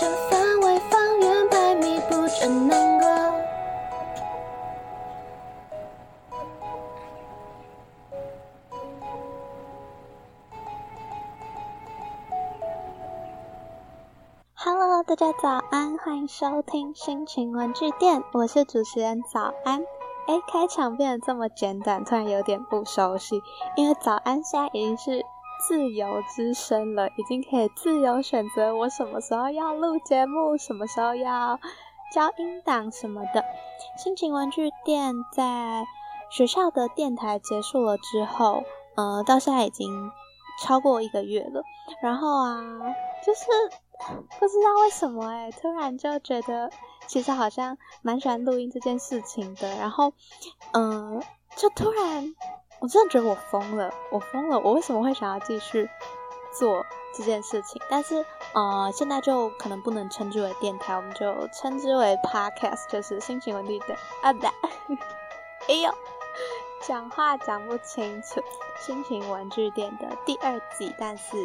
想范围方圆百米不准难过。Hello，大家早安，欢迎收听心情文具店，我是主持人早安。哎，开场变得这么简短，突然有点不熟悉，因为早安现在已经是自由之声了，已经可以自由选择我什么时候要录节目，什么时候要交音档什么的。心情文具店在学校的电台结束了之后，呃，到现在已经超过一个月了。然后啊，就是不知道为什么哎，突然就觉得。其实好像蛮喜欢录音这件事情的，然后，嗯，就突然，我真的觉得我疯了，我疯了，我为什么会想要继续做这件事情？但是，呃，现在就可能不能称之为电台，我们就称之为 podcast，就是心情文具的啊不，哎呦，讲话讲不清楚，心情文具店的第二季，但是。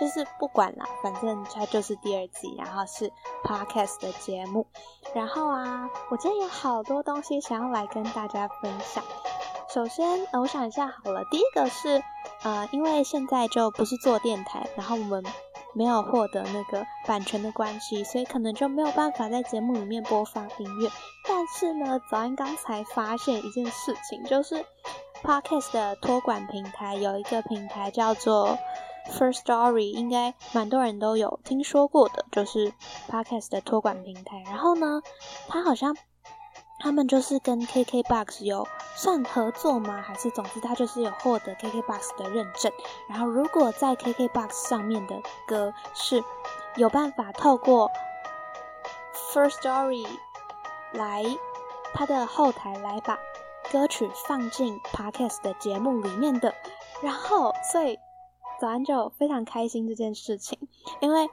就是不管啦，反正它就是第二季，然后是 podcast 的节目。然后啊，我今天有好多东西想要来跟大家分享。首先，呃，我想一下好了，第一个是，呃，因为现在就不是做电台，然后我们没有获得那个版权的关系，所以可能就没有办法在节目里面播放音乐。但是呢，早安刚才发现一件事情，就是 podcast 的托管平台有一个平台叫做。First Story 应该蛮多人都有听说过的，就是 Podcast 的托管平台。然后呢，它好像他们就是跟 KKBox 有算合作吗？还是总之他就是有获得 KKBox 的认证。然后如果在 KKBox 上面的歌是有办法透过 First Story 来他的后台来把歌曲放进 Podcast 的节目里面的，然后所以。早安就非常开心这件事情，因为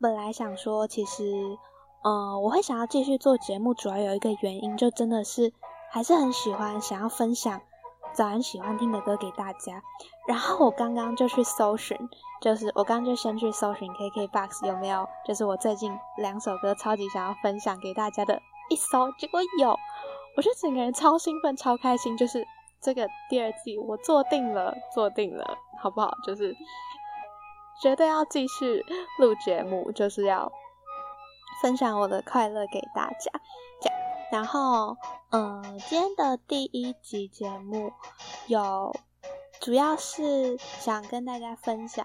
本来想说，其实，呃，我会想要继续做节目，主要有一个原因，就真的是还是很喜欢想要分享早安喜欢听的歌给大家。然后我刚刚就去搜寻，就是我刚刚就先去搜寻 KKBOX 有没有，就是我最近两首歌超级想要分享给大家的一搜，结果有，我就整个人超兴奋、超开心，就是。这个第二季我做定了，做定了，好不好？就是绝对要继续录节目，就是要分享我的快乐给大家。这样，然后，嗯，今天的第一集节目有，主要是想跟大家分享，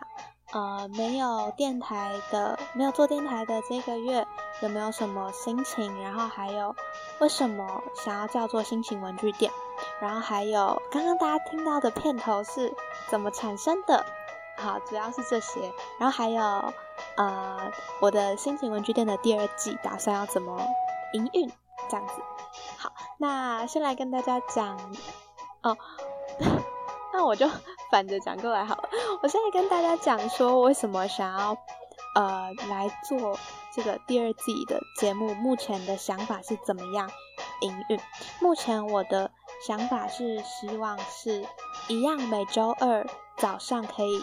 呃，没有电台的，没有做电台的这个月有没有什么心情？然后还有为什么想要叫做心情文具店？然后还有刚刚大家听到的片头是怎么产生的？好，主要是这些。然后还有呃，我的心情文具店的第二季打算要怎么营运这样子。好，那先来跟大家讲哦，那我就 反着讲过来好了。我现在跟大家讲说，为什么想要呃来做这个第二季的节目，目前的想法是怎么样营运？目前我的。想法是希望是一样，每周二早上可以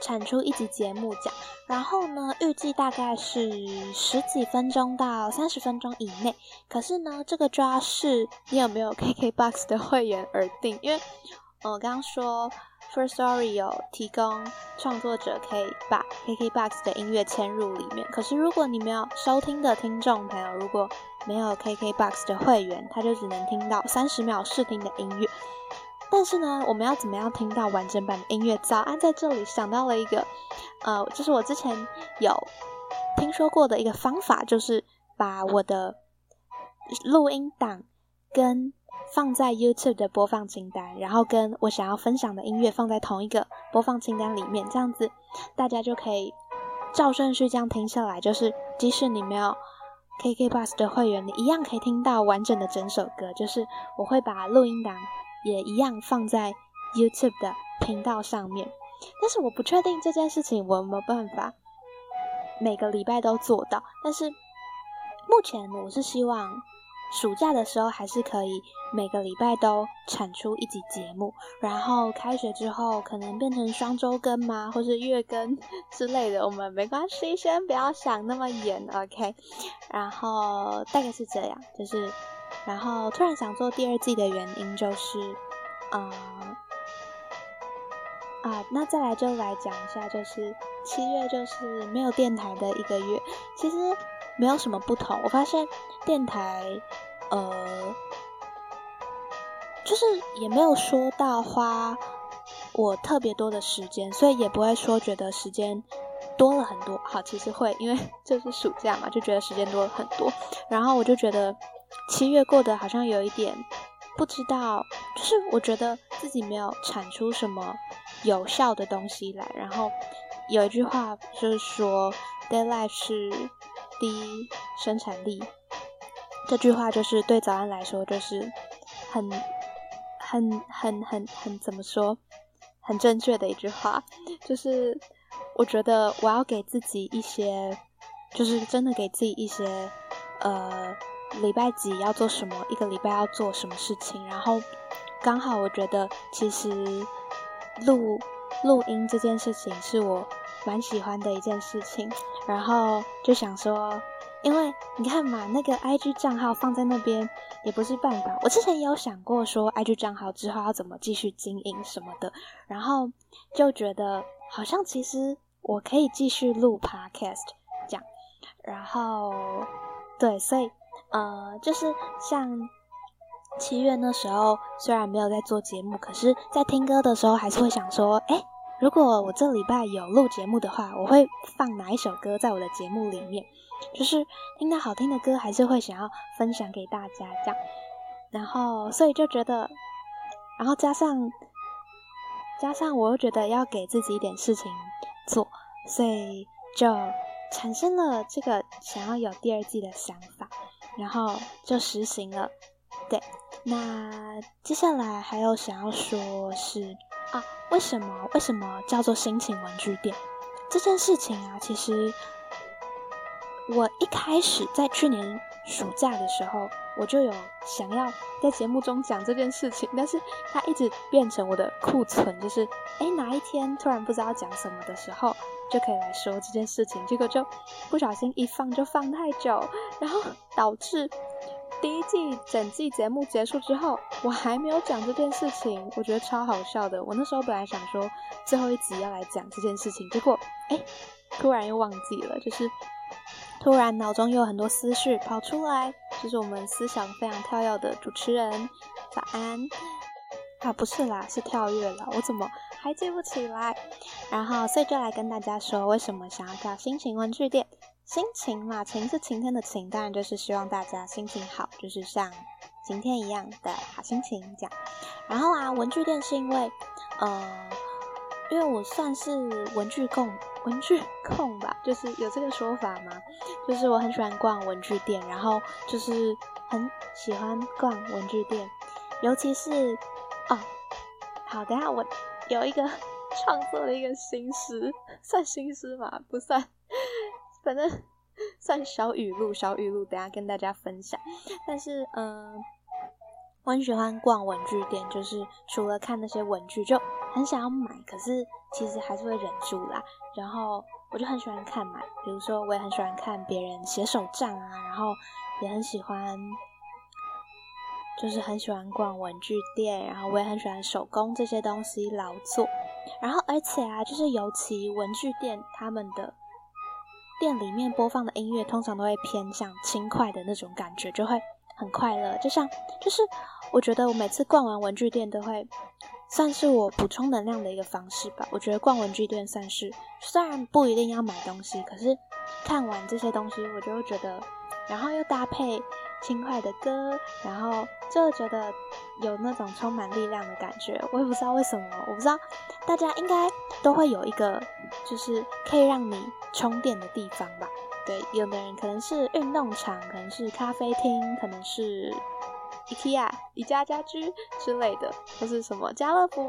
产出一集节目讲，然后呢，预计大概是十几分钟到三十分钟以内。可是呢，这个就要视你有没有 KKBOX 的会员而定，因为我刚刚说 First Story 有提供创作者可以把 KKBOX 的音乐嵌入里面，可是如果你没有收听的听众朋友，如果没有 KKBOX 的会员，他就只能听到三十秒试听的音乐。但是呢，我们要怎么样听到完整版的音乐？早安，在这里想到了一个，呃，就是我之前有听说过的一个方法，就是把我的录音档跟放在 YouTube 的播放清单，然后跟我想要分享的音乐放在同一个播放清单里面，这样子大家就可以照顺序这样听下来，就是即使你没有。KKBox 的会员，你一样可以听到完整的整首歌。就是我会把录音档也一样放在 YouTube 的频道上面，但是我不确定这件事情我有没有办法每个礼拜都做到。但是目前我是希望暑假的时候还是可以每个礼拜都产出一集节目，然后开学之后可能变成双周更嘛，或是月更之类的，我们没关系，先不要想那么严，OK。然后大概是这样，就是，然后突然想做第二季的原因就是，嗯。啊，那再来就来讲一下，就是七月就是没有电台的一个月，其实没有什么不同。我发现电台，呃，就是也没有说到花我特别多的时间，所以也不会说觉得时间多了很多。好，其实会，因为 就是暑假嘛，就觉得时间多了很多。然后我就觉得七月过得好像有一点不知道，就是我觉得自己没有产出什么。有效的东西来，然后有一句话就是说 d a y l i f e 是第一生产力。这句话就是对早安来说，就是很、很、很、很、很怎么说，很正确的一句话。就是我觉得我要给自己一些，就是真的给自己一些，呃，礼拜几要做什么，一个礼拜要做什么事情，然后刚好我觉得其实。录录音这件事情是我蛮喜欢的一件事情，然后就想说，因为你看嘛，那个 IG 账号放在那边也不是办法。我之前也有想过说，IG 账号之后要怎么继续经营什么的，然后就觉得好像其实我可以继续录 Podcast 这样，然后对，所以呃，就是像。七月那时候虽然没有在做节目，可是，在听歌的时候还是会想说，哎，如果我这礼拜有录节目的话，我会放哪一首歌在我的节目里面？就是听到好听的歌，还是会想要分享给大家这样。然后，所以就觉得，然后加上加上，我又觉得要给自己一点事情做，所以就产生了这个想要有第二季的想法，然后就实行了。对，那接下来还有想要说是啊，为什么为什么叫做心情文具店这件事情啊？其实我一开始在去年暑假的时候，我就有想要在节目中讲这件事情，但是它一直变成我的库存，就是哎哪一天突然不知道讲什么的时候，就可以来说这件事情，结果就不小心一放就放太久，然后导致。第一季整季节目结束之后，我还没有讲这件事情，我觉得超好笑的。我那时候本来想说最后一集要来讲这件事情，结果哎，突然又忘记了，就是突然脑中有很多思绪跑出来，就是我们思想非常跳跃的主持人，早安啊，不是啦，是跳跃了，我怎么还记不起来？然后所以就来跟大家说，为什么想要叫心情文具店。心情嘛，晴是晴天的晴，当然就是希望大家心情好，就是像晴天一样的好心情这样。然后啊，文具店是因为，呃，因为我算是文具控，文具控吧，就是有这个说法吗？就是我很喜欢逛文具店，然后就是很喜欢逛文具店，尤其是哦，好，等下我有一个创作的一个心思，算心思吗？不算。反正 算小语录，小语录，等下跟大家分享。但是，嗯，我很喜欢逛文具店，就是除了看那些文具，就很想要买，可是其实还是会忍住啦。然后我就很喜欢看买，比如说我也很喜欢看别人写手账啊，然后也很喜欢，就是很喜欢逛文具店，然后我也很喜欢手工这些东西劳作。然后而且啊，就是尤其文具店他们的。店里面播放的音乐通常都会偏向轻快的那种感觉，就会很快乐。就像，就是我觉得我每次逛完文具店都会算是我补充能量的一个方式吧。我觉得逛文具店算是，虽然不一定要买东西，可是看完这些东西，我就会觉得，然后又搭配。轻快的歌，然后就觉得有那种充满力量的感觉。我也不知道为什么，我不知道大家应该都会有一个，就是可以让你充电的地方吧。对，有的人可能是运动场，可能是咖啡厅，可能是 IKEA 宜家家居之类的，或是什么家乐福，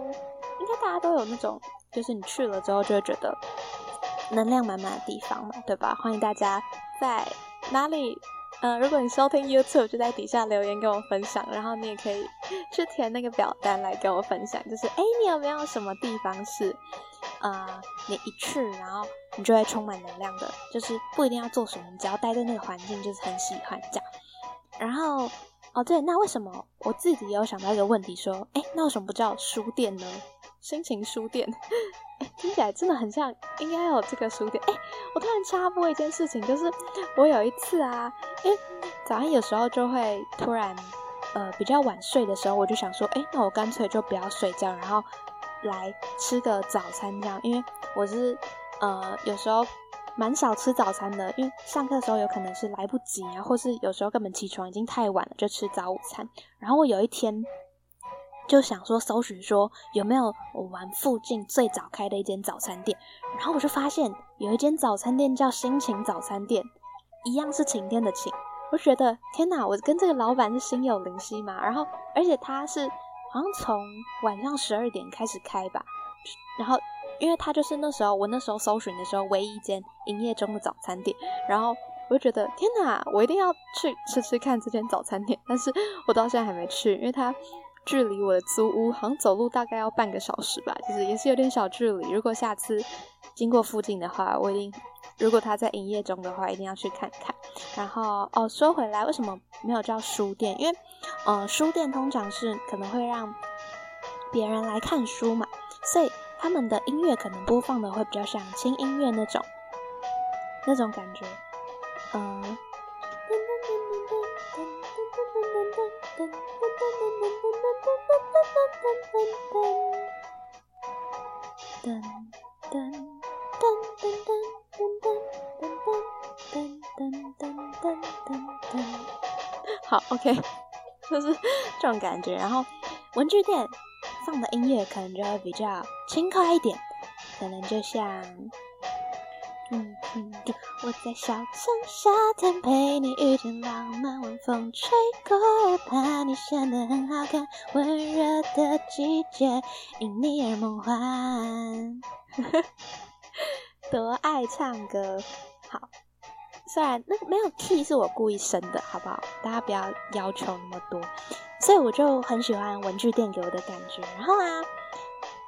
应该大家都有那种，就是你去了之后就会觉得能量满满的地方嘛，对吧？欢迎大家在哪里？呃，如果你收听 YouTube，就在底下留言跟我分享，然后你也可以去填那个表单来跟我分享，就是哎，你有没有什么地方是，呃，你一去然后你就会充满能量的，就是不一定要做什么，你只要待在那个环境就是很喜欢这样。然后哦对，那为什么我自己也有想到一个问题，说哎，那为什么不叫书店呢？心情书店，哎，听起来真的很像，应该有这个书店。哎，我突然插播一件事情，就是我有一次啊，因为早上有时候就会突然，呃，比较晚睡的时候，我就想说，哎，那我干脆就不要睡觉，然后来吃个早餐这样。因为我是，呃，有时候蛮少吃早餐的，因为上课的时候有可能是来不及啊，或是有时候根本起床已经太晚了，就吃早午餐。然后我有一天。就想说搜寻说有没有我玩附近最早开的一间早餐店，然后我就发现有一间早餐店叫心情早餐店，一样是晴天的晴。我觉得天哪，我跟这个老板是心有灵犀嘛。然后而且他是好像从晚上十二点开始开吧，然后因为他就是那时候我那时候搜寻的时候唯一一间营业中的早餐店，然后我就觉得天哪，我一定要去吃吃看这间早餐店。但是我到现在还没去，因为他。距离我的租屋好像走路大概要半个小时吧，就是也是有点小距离。如果下次经过附近的话，我一定，如果他在营业中的话，一定要去看看。然后哦，说回来，为什么没有叫书店？因为，呃，书店通常是可能会让别人来看书嘛，所以他们的音乐可能播放的会比较像轻音乐那种，那种感觉，嗯。噔噔噔噔噔噔噔噔噔噔噔噔噔噔噔噔，好，OK，就是这种感觉。然后文具店放的音乐可能就会比较轻快一点，可能就像。嗯嗯，我在小城夏天陪你遇见浪漫，晚风吹过耳畔，你显得很好看。温热的季节因你而梦幻。多爱唱歌，好，虽然那没有 key 是我故意升的，好不好？大家不要要求那么多。所以我就很喜欢文具店给我的感觉。然后啊。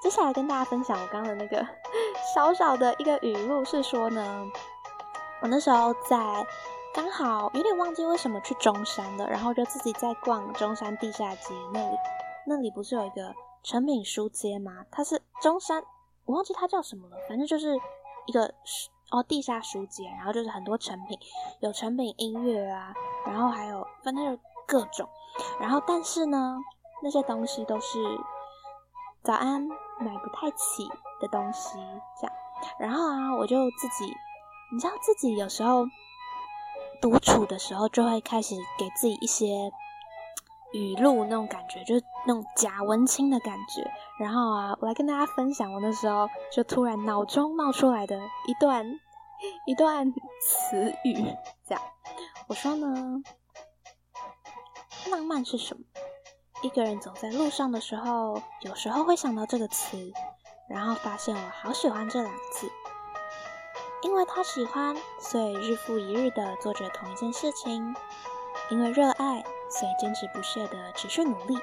接下来跟大家分享我刚的那个 小小的一个语录，是说呢，我那时候在刚好有点忘记为什么去中山了，然后就自己在逛中山地下街那里，那里不是有一个成品书街吗？它是中山，我忘记它叫什么了，反正就是一个哦地下书街，然后就是很多成品，有成品音乐啊，然后还有反正各种，然后但是呢，那些东西都是早安。买不太起的东西，这样，然后啊，我就自己，你知道自己有时候独处的时候，就会开始给自己一些语录那种感觉，就是那种假文青的感觉。然后啊，我来跟大家分享我那时候就突然脑中冒出来的一段一段词语，这样，我说呢，浪漫是什么？一个人走在路上的时候，有时候会想到这个词，然后发现我好喜欢这两个字。因为他喜欢，所以日复一日的做着同一件事情；因为热爱，所以坚持不懈的持续努力。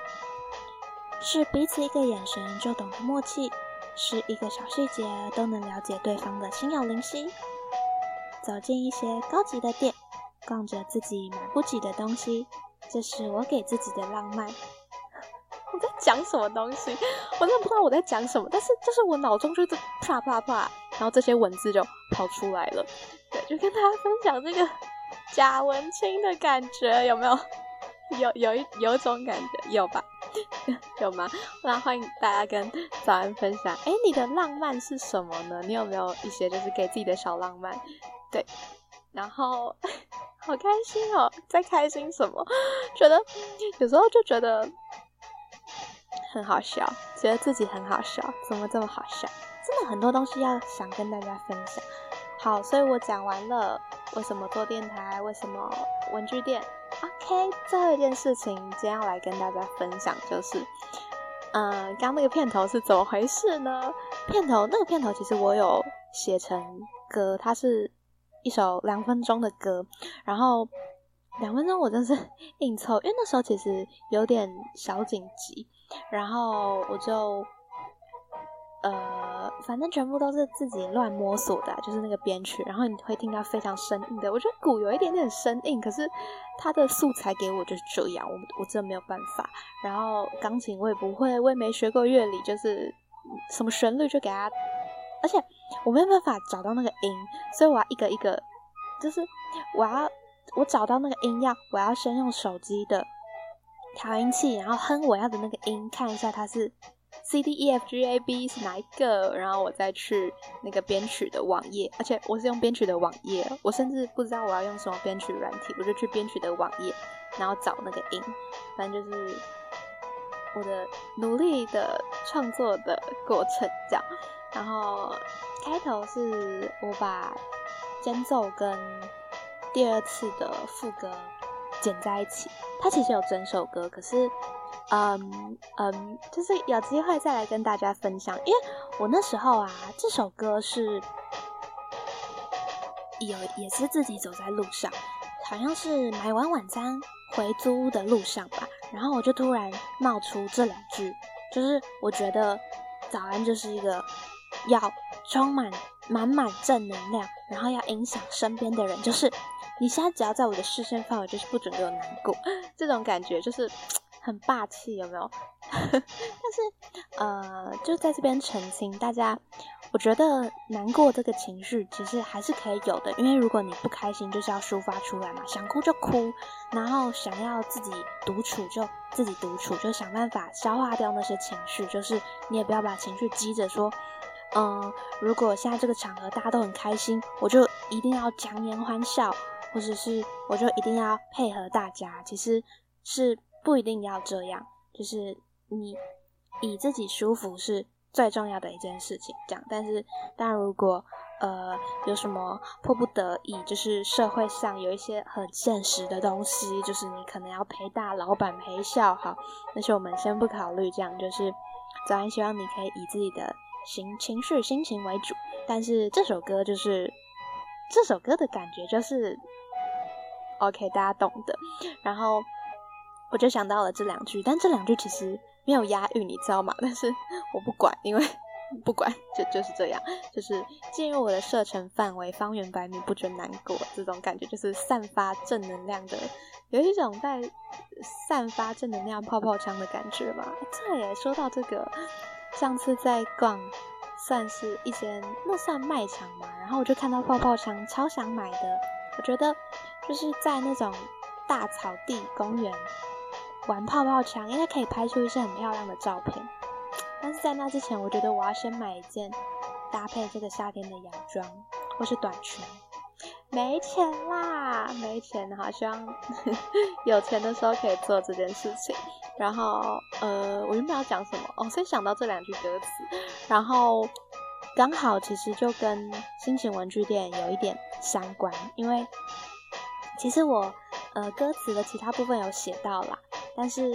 是彼此一个眼神就懂得默契，是一个小细节都能了解对方的心有灵犀。走进一些高级的店，逛着自己买不起的东西，这是我给自己的浪漫。我在讲什么东西？我真的不知道我在讲什么，但是就是我脑中就是啪啪啪，然后这些文字就跑出来了。对，就跟大家分享这个 假文青的感觉，有没有？有有一有一种感觉，有吧？有吗？那欢迎大家跟早安分享。哎，你的浪漫是什么呢？你有没有一些就是给自己的小浪漫？对，然后 好开心哦，在开心什么？觉得有时候就觉得。很好笑，觉得自己很好笑，怎么这么好笑？真的很多东西要想跟大家分享。好，所以我讲完了为什么做电台，为什么文具店。OK，最后一件事情，今天要来跟大家分享，就是，嗯，刚那个片头是怎么回事呢？片头那个片头其实我有写成歌，它是一首两分钟的歌，然后两分钟我真是 硬凑，因为那时候其实有点小紧急，然后我就。呃，反正全部都是自己乱摸索的，就是那个编曲，然后你会听到非常生硬的。我觉得鼓有一点点生硬，可是它的素材给我就是这样，我我真的没有办法。然后钢琴我也不会，我也没学过乐理，就是什么旋律就给它，而且我没有办法找到那个音，所以我要一个一个，就是我要我找到那个音要，我要先用手机的调音器，然后哼我要的那个音，看一下它是。C D E F G A B 是哪一个？然后我再去那个编曲的网页，而且我是用编曲的网页，我甚至不知道我要用什么编曲软体，我就去编曲的网页，然后找那个音，反正就是我的努力的创作的过程这样。然后开头是我把间奏跟第二次的副歌剪在一起，它其实有整首歌，可是。嗯嗯，就是有机会再来跟大家分享，因为我那时候啊，这首歌是有也是自己走在路上，好像是买完晚餐回租屋的路上吧，然后我就突然冒出这两句，就是我觉得早安就是一个要充满满满正能量，然后要影响身边的人，就是你现在只要在我的视线范围，就是不准给我难过，这种感觉就是。很霸气，有没有？但是，呃，就在这边澄清大家，我觉得难过这个情绪其实还是可以有的，因为如果你不开心，就是要抒发出来嘛，想哭就哭，然后想要自己独处就自己独处，就想办法消化掉那些情绪，就是你也不要把情绪积着，说，嗯，如果现在这个场合大家都很开心，我就一定要强颜欢笑，或者是我就一定要配合大家，其实是。不一定要这样，就是你以自己舒服是最重要的一件事情。这样，但是当然，如果呃有什么迫不得已，就是社会上有一些很现实的东西，就是你可能要陪大老板陪笑，好，那是我们先不考虑。这样，就是早安，希望你可以以自己的心情绪、心情为主。但是这首歌就是这首歌的感觉就是 OK，大家懂的。然后。我就想到了这两句，但这两句其实没有押韵，你知道吗？但是我不管，因为不管就就是这样，就是进入我的射程范围，方圆百米不准难过，这种感觉就是散发正能量的，有一种在散发正能量泡泡枪的感觉吧。对，说到这个，上次在逛，算是一间那算卖场嘛，然后我就看到泡泡枪，超想买的。我觉得就是在那种大草地公园。玩泡泡枪应该可以拍出一些很漂亮的照片，但是在那之前，我觉得我要先买一件搭配这个夏天的洋装或是短裙。没钱啦，没钱，好希望 有钱的时候可以做这件事情。然后，呃，我原本要讲什么？哦，先想到这两句歌词，然后刚好其实就跟心情文具店有一点相关，因为其实我呃歌词的其他部分有写到啦。但是，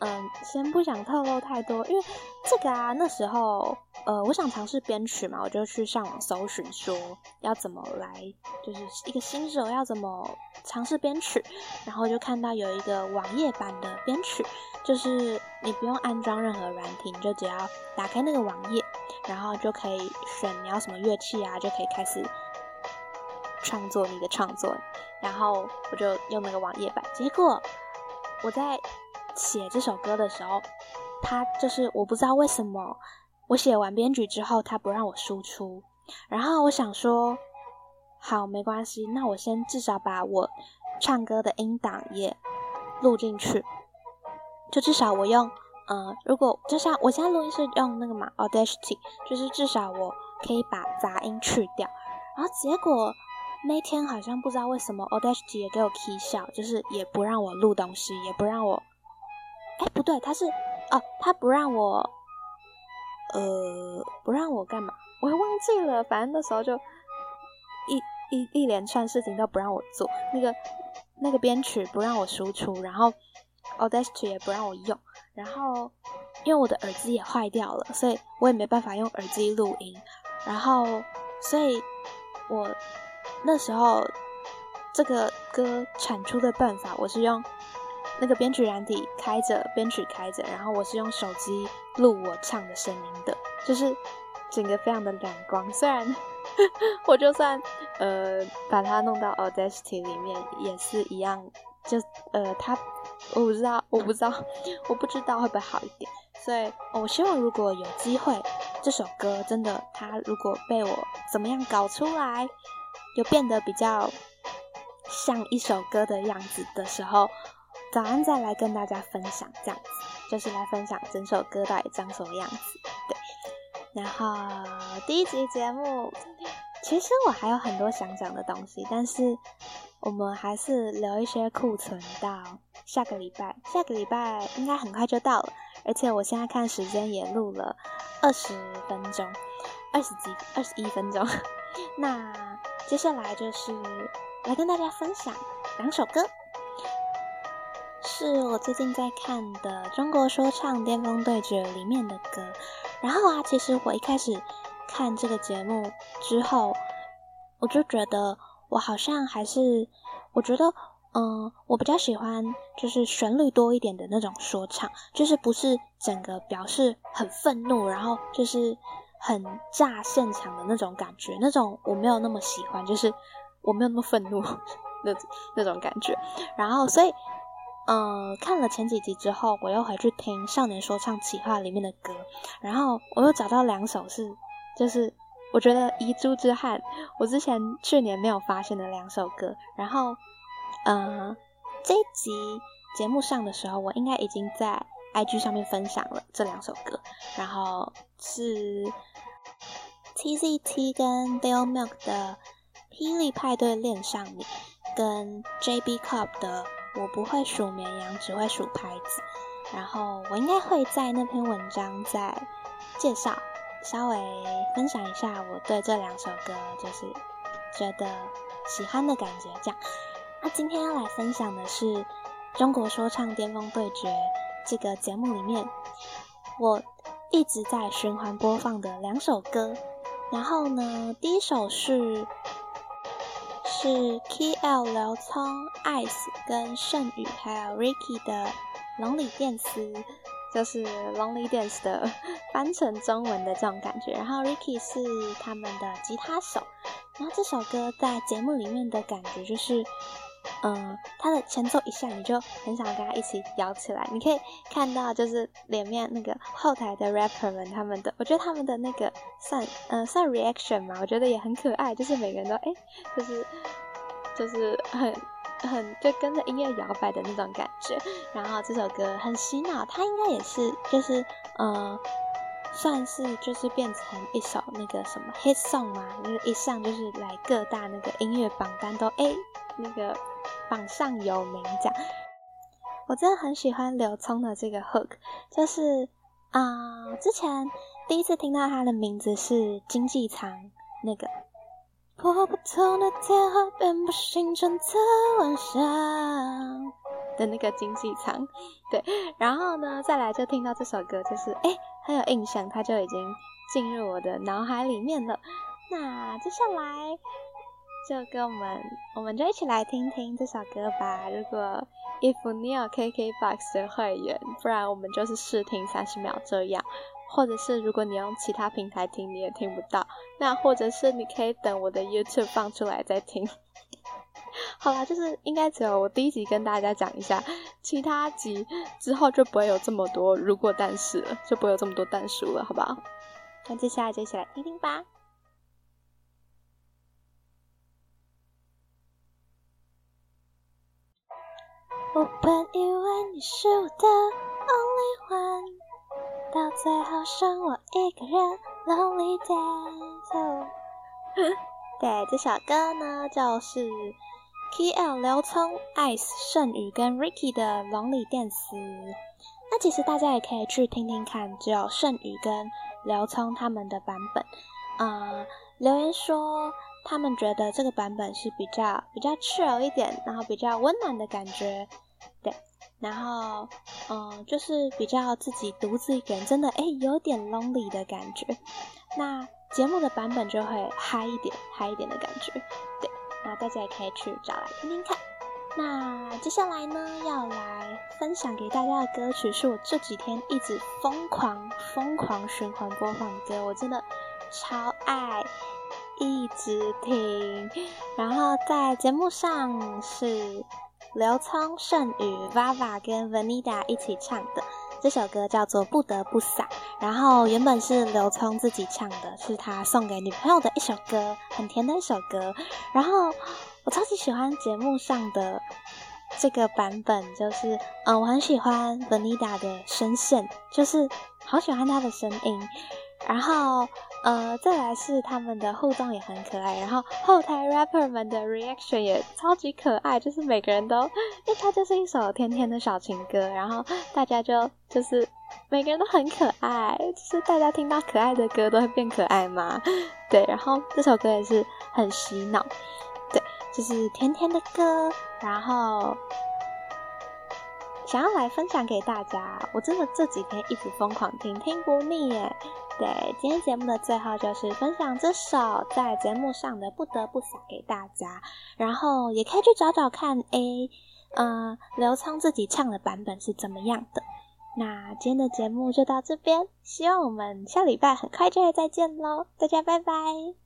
嗯，先不想透露太多，因为这个啊，那时候，呃，我想尝试编曲嘛，我就去上网搜寻，说要怎么来，就是一个新手要怎么尝试编曲，然后就看到有一个网页版的编曲，就是你不用安装任何软体，你就只要打开那个网页，然后就可以选你要什么乐器啊，就可以开始创作你的创作，然后我就用那个网页版，结果。我在写这首歌的时候，他就是我不知道为什么，我写完编曲之后，他不让我输出。然后我想说，好，没关系，那我先至少把我唱歌的音档也录进去，就至少我用，嗯，如果就像我现在录音是用那个嘛，Audacity，就是至少我可以把杂音去掉。然后结果。那天好像不知道为什么，Audacity 也给我 key 笑，就是也不让我录东西，也不让我，哎，不对，他是，哦，他不让我，呃，不让我干嘛？我还忘记了，反正那时候就一一一连串事情都不让我做，那个那个编曲不让我输出，然后 Audacity 也不让我用，然后因为我的耳机也坏掉了，所以我也没办法用耳机录音，然后所以我。那时候这个歌产出的办法，我是用那个编曲软体开着，编曲开着，然后我是用手机录我唱的声音的，就是整个非常的亮光。虽然 我就算呃把它弄到 Audacity 里面，也是一样，就呃它我不知道，我不知道，我不知道会不会好一点。所以我希望如果有机会，这首歌真的它如果被我怎么样搞出来，有变得比较。像一首歌的样子的时候，早安再来跟大家分享，这样子就是来分享整首歌到底长什么样子。对，然后第一集节目，其实我还有很多想讲的东西，但是我们还是留一些库存到下个礼拜。下个礼拜应该很快就到了，而且我现在看时间也录了二十分钟，二十几二十一分钟。那接下来就是。来跟大家分享两首歌，是我最近在看的《中国说唱巅峰对决》里面的歌。然后啊，其实我一开始看这个节目之后，我就觉得我好像还是，我觉得，嗯，我比较喜欢就是旋律多一点的那种说唱，就是不是整个表示很愤怒，然后就是很炸现场的那种感觉，那种我没有那么喜欢，就是。我没有那么愤怒，那那种感觉。然后，所以，嗯，看了前几集之后，我又回去听《少年说唱企划》里面的歌，然后我又找到两首是，就是我觉得遗珠之憾，我之前去年没有发现的两首歌。然后，嗯，这一集节目上的时候，我应该已经在 IG 上面分享了这两首歌。然后是 TZT 跟 Bill Milk 的。霹雳派对恋上你，跟 JB Cup 的我不会数绵羊，只会数拍子。然后我应该会在那篇文章再介绍，稍微分享一下我对这两首歌就是觉得喜欢的感觉。这样，那今天要来分享的是中国说唱巅峰对决这个节目里面，我一直在循环播放的两首歌。然后呢，第一首是。是 KL 刘聪、Ice 跟盛宇还有 Ricky 的《Lonely Dance》，就是 Lonely Dance 的 翻成中文的这种感觉。然后 Ricky 是他们的吉他手。然后这首歌在节目里面的感觉就是，嗯，它的前奏一下你就很想跟他一起摇起来。你可以看到就是里面那个后台的 rapper 们他们的，我觉得他们的那个算嗯算 reaction 嘛，我觉得也很可爱，就是每个人都哎就是。就是很很就跟着音乐摇摆的那种感觉，然后这首歌很洗脑，它应该也是就是嗯，算是就是变成一首那个什么 hit song 嘛，就是一上就是来各大那个音乐榜单都哎那个榜上有名奖。我真的很喜欢刘聪的这个 hook，就是啊之前第一次听到他的名字是经济舱那个。破不透的电话，遍布星辰的晚上的那个经济舱，对，然后呢，再来就听到这首歌，就是哎很有印象，它就已经进入我的脑海里面了。那接下来就跟我们，我们就一起来听听这首歌吧。如果 if 你有 KKBOX 的会员，不然我们就是试听三十秒这样。或者是如果你用其他平台听，你也听不到。那或者是你可以等我的 YouTube 放出来再听。好啦，就是应该只有我第一集跟大家讲一下，其他集之后就不会有这么多如果但是了，就不会有这么多但书了，好不好？那接下来就一起来听听吧。我本以为你是我的 only one。到最后剩我一个人，Lonely Dance。对，这首歌呢就是 KL 刘聪、Ice 盛宇跟 Ricky 的 Lonely Dance。那其实大家也可以去听听看，只有盛宇跟刘聪他们的版本。啊，留言说他们觉得这个版本是比较比较自由一点，然后比较温暖的感觉。对。然后，嗯，就是比较自己独自一个人，真的哎，有点 lonely 的感觉。那节目的版本就会嗨一点，嗨一点的感觉。对，那大家也可以去找来听听看。那接下来呢，要来分享给大家的歌曲，是我这几天一直疯狂疯狂循环播放的歌，我真的超爱，一直听。然后在节目上是刘聪、盛宇、Vava 跟 Vanida 一起唱的。这首歌叫做《不得不洒》，然后原本是刘聪自己唱的，是他送给女朋友的一首歌，很甜的一首歌。然后我超级喜欢节目上的这个版本，就是嗯，我很喜欢 Vanida 的声线，就是好喜欢她的声音。然后，呃，再来是他们的互动也很可爱，然后后台 rapper 们的 reaction 也超级可爱，就是每个人都，因为它就是一首甜甜的小情歌，然后大家就就是每个人都很可爱，就是大家听到可爱的歌都会变可爱嘛，对，然后这首歌也是很洗脑，对，就是甜甜的歌，然后。想要来分享给大家，我真的这几天一直疯狂听，听不腻耶。对，今天节目的最后就是分享这首在节目上的《不得不撒》给大家，然后也可以去找找看，A，呃，刘聪自己唱的版本是怎么样的。那今天的节目就到这边，希望我们下礼拜很快就会再见喽，大家拜拜。